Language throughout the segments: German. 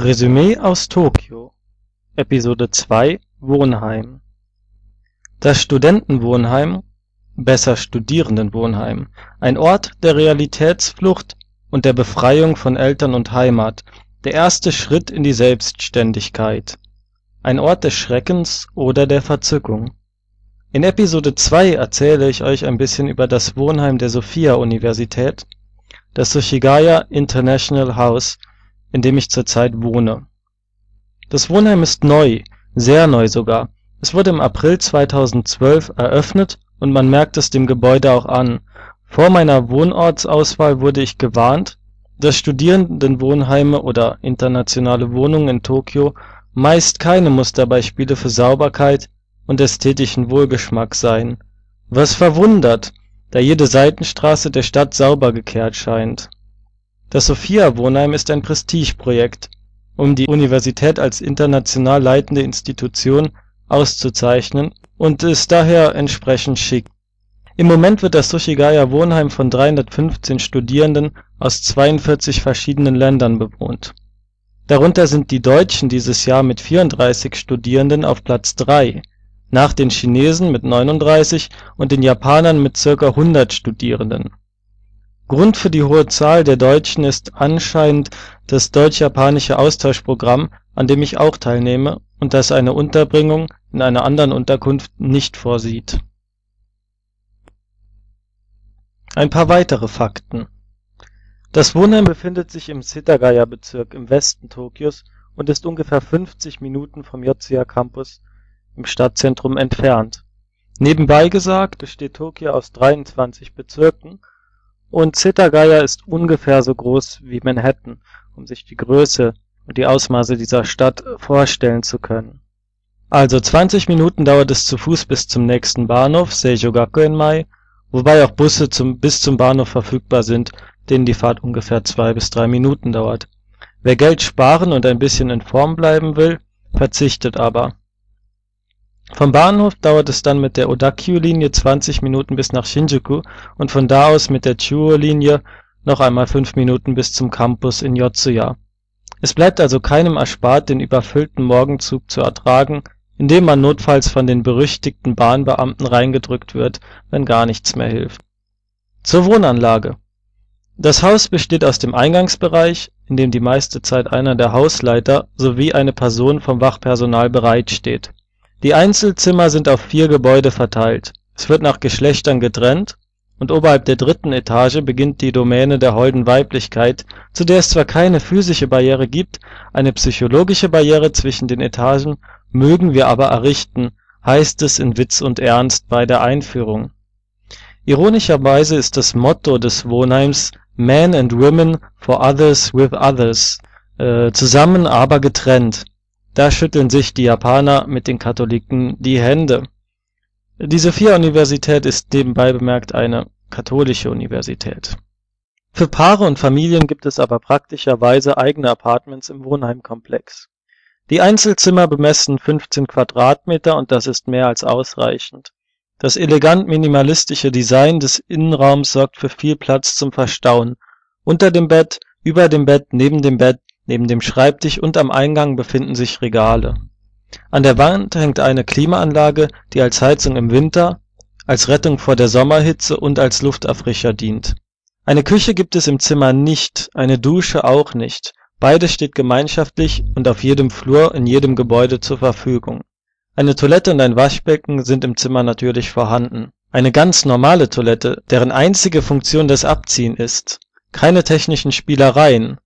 Resümee aus Tokio Episode 2 Wohnheim Das Studentenwohnheim (besser Studierendenwohnheim), ein Ort der Realitätsflucht und der Befreiung von Eltern und Heimat, der erste Schritt in die Selbstständigkeit. Ein Ort des Schreckens oder der Verzückung. In Episode 2 erzähle ich euch ein bisschen über das Wohnheim der Sophia-Universität, das Suchigaya International House in dem ich zurzeit wohne. Das Wohnheim ist neu, sehr neu sogar. Es wurde im April 2012 eröffnet und man merkt es dem Gebäude auch an. Vor meiner Wohnortsauswahl wurde ich gewarnt, dass Studierendenwohnheime oder internationale Wohnungen in Tokio meist keine Musterbeispiele für Sauberkeit und ästhetischen Wohlgeschmack seien, was verwundert, da jede Seitenstraße der Stadt sauber gekehrt scheint das Sophia-Wohnheim ist ein Prestigeprojekt, um die Universität als international leitende Institution auszuzeichnen und ist daher entsprechend schick. Im Moment wird das Suchigaya-Wohnheim von 315 Studierenden aus 42 verschiedenen Ländern bewohnt. Darunter sind die Deutschen dieses Jahr mit 34 Studierenden auf Platz 3, nach den Chinesen mit 39 und den Japanern mit ca. 100 Studierenden Grund für die hohe Zahl der Deutschen ist anscheinend das deutsch-japanische Austauschprogramm, an dem ich auch teilnehme und das eine Unterbringung in einer anderen Unterkunft nicht vorsieht. Ein paar weitere Fakten Das Wohnheim befindet sich im Setagaya-Bezirk im Westen Tokios und ist ungefähr 50 Minuten vom Yotsuya Campus im Stadtzentrum entfernt. Nebenbei gesagt besteht Tokio aus 23 Bezirken und Setagaya ist ungefähr so groß wie Manhattan, um sich die Größe und die Ausmaße dieser Stadt vorstellen zu können. Also 20 Minuten dauert es zu Fuß bis zum nächsten Bahnhof Seijogakuenmai, wobei auch Busse zum, bis zum Bahnhof verfügbar sind, denen die Fahrt ungefähr zwei bis drei Minuten dauert. Wer Geld sparen und ein bisschen in Form bleiben will, verzichtet aber vom Bahnhof dauert es dann mit der Odakyu-Linie 20 Minuten bis nach Shinjuku und von da aus mit der Chuo-Linie noch einmal 5 Minuten bis zum Campus in Yotsuya. Es bleibt also keinem erspart, den überfüllten Morgenzug zu ertragen, indem man notfalls von den berüchtigten Bahnbeamten reingedrückt wird, wenn gar nichts mehr hilft. Zur Wohnanlage. Das Haus besteht aus dem Eingangsbereich, in dem die meiste Zeit einer der Hausleiter sowie eine Person vom Wachpersonal bereitsteht die Einzelzimmer sind auf vier Gebäude verteilt. Es wird nach Geschlechtern getrennt und oberhalb der dritten Etage beginnt die Domäne der holden Weiblichkeit, zu der es zwar keine physische Barriere gibt, eine psychologische Barriere zwischen den Etagen mögen wir aber errichten, heißt es in Witz und Ernst bei der Einführung. Ironischerweise ist das Motto des Wohnheims Men and Women for Others with Others, äh, zusammen aber getrennt da schütteln sich die Japaner mit den Katholiken die Hände. Die Sophia-Universität ist nebenbei bemerkt eine katholische Universität. Für Paare und Familien gibt es aber praktischerweise eigene Apartments im Wohnheimkomplex. Die Einzelzimmer bemessen 15 Quadratmeter und das ist mehr als ausreichend. Das elegant minimalistische Design des Innenraums sorgt für viel Platz zum Verstauen. Unter dem Bett, über dem Bett, neben dem Bett Neben dem Schreibtisch und am Eingang befinden sich Regale. An der Wand hängt eine Klimaanlage, die als Heizung im Winter, als Rettung vor der Sommerhitze und als Lufterfrischer dient. Eine Küche gibt es im Zimmer nicht, eine Dusche auch nicht. Beides steht gemeinschaftlich und auf jedem Flur in jedem Gebäude zur Verfügung. Eine Toilette und ein Waschbecken sind im Zimmer natürlich vorhanden. Eine ganz normale Toilette, deren einzige Funktion das Abziehen ist. Keine technischen Spielereien,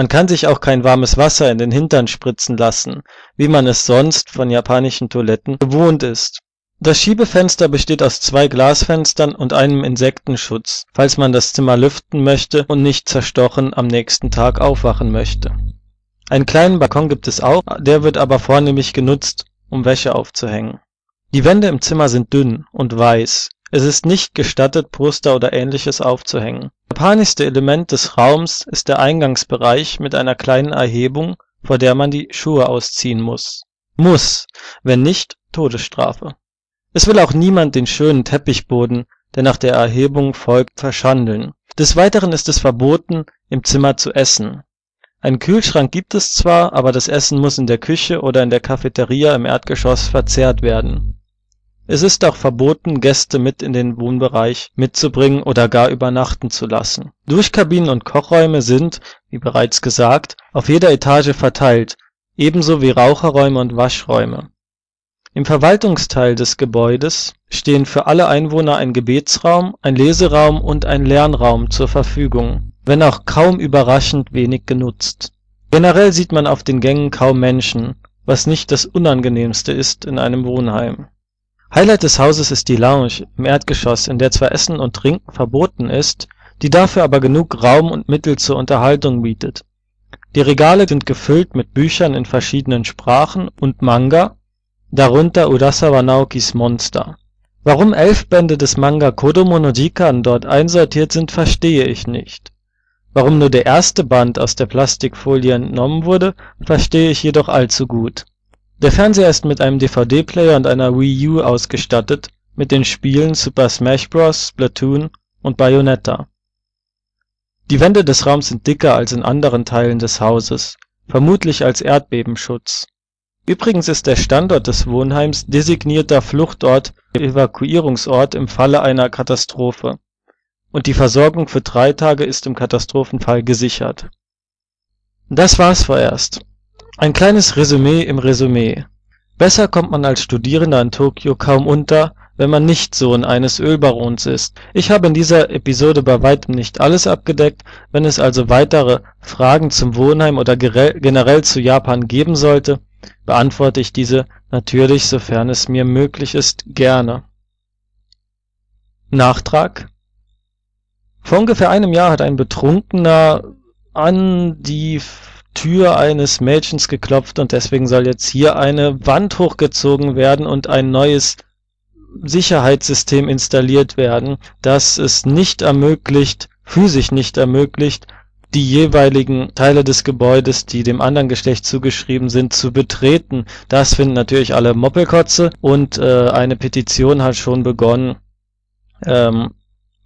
man kann sich auch kein warmes Wasser in den Hintern spritzen lassen, wie man es sonst von japanischen Toiletten gewohnt ist. Das Schiebefenster besteht aus zwei Glasfenstern und einem Insektenschutz, falls man das Zimmer lüften möchte und nicht zerstochen am nächsten Tag aufwachen möchte. Einen kleinen Balkon gibt es auch, der wird aber vornehmlich genutzt, um Wäsche aufzuhängen. Die Wände im Zimmer sind dünn und weiß, es ist nicht gestattet, Poster oder Ähnliches aufzuhängen. Japanischste Element des Raums ist der Eingangsbereich mit einer kleinen Erhebung, vor der man die Schuhe ausziehen muss. Muss, wenn nicht, Todesstrafe. Es will auch niemand den schönen Teppichboden, der nach der Erhebung folgt, verschandeln. Des Weiteren ist es verboten, im Zimmer zu essen. Einen Kühlschrank gibt es zwar, aber das Essen muss in der Küche oder in der Cafeteria im Erdgeschoss verzehrt werden. Es ist auch verboten, Gäste mit in den Wohnbereich mitzubringen oder gar übernachten zu lassen. Duschkabinen und Kochräume sind, wie bereits gesagt, auf jeder Etage verteilt, ebenso wie Raucherräume und Waschräume. Im Verwaltungsteil des Gebäudes stehen für alle Einwohner ein Gebetsraum, ein Leseraum und ein Lernraum zur Verfügung, wenn auch kaum überraschend wenig genutzt. Generell sieht man auf den Gängen kaum Menschen, was nicht das Unangenehmste ist in einem Wohnheim Highlight des Hauses ist die Lounge im Erdgeschoss, in der zwar Essen und Trinken verboten ist, die dafür aber genug Raum und Mittel zur Unterhaltung bietet. Die Regale sind gefüllt mit Büchern in verschiedenen Sprachen und Manga, darunter Urasawa Naokis Monster. Warum elf Bände des Manga Kodomo no Jikan dort einsortiert sind, verstehe ich nicht. Warum nur der erste Band aus der Plastikfolie entnommen wurde, verstehe ich jedoch allzu gut der Fernseher ist mit einem DVD-Player und einer Wii U ausgestattet mit den Spielen Super Smash Bros., Splatoon und Bayonetta. Die Wände des Raums sind dicker als in anderen Teilen des Hauses, vermutlich als Erdbebenschutz. Übrigens ist der Standort des Wohnheims designierter Fluchtort/Evakuierungsort im Falle einer Katastrophe, und die Versorgung für drei Tage ist im Katastrophenfall gesichert. Das war's vorerst ein kleines Resümee im Resümee: Besser kommt man als Studierender in Tokio kaum unter, wenn man nicht Sohn eines Ölbarons ist. Ich habe in dieser Episode bei weitem nicht alles abgedeckt, wenn es also weitere Fragen zum Wohnheim oder generell zu Japan geben sollte, beantworte ich diese natürlich, sofern es mir möglich ist, gerne. Nachtrag Vor ungefähr einem Jahr hat ein Betrunkener an die Tür eines Mädchens geklopft und deswegen soll jetzt hier eine Wand hochgezogen werden und ein neues Sicherheitssystem installiert werden, das es nicht ermöglicht, physisch nicht ermöglicht, die jeweiligen Teile des Gebäudes, die dem anderen Geschlecht zugeschrieben sind, zu betreten. Das finden natürlich alle Moppelkotze und äh, eine Petition hat schon begonnen. Ähm,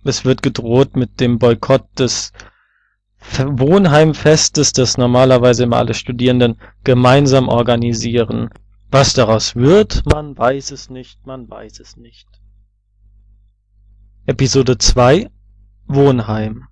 es wird gedroht mit dem Boykott des Wohnheimfestes, das normalerweise immer alle Studierenden gemeinsam organisieren. Was daraus wird, man weiß es nicht, man weiß es nicht. Episode 2 Wohnheim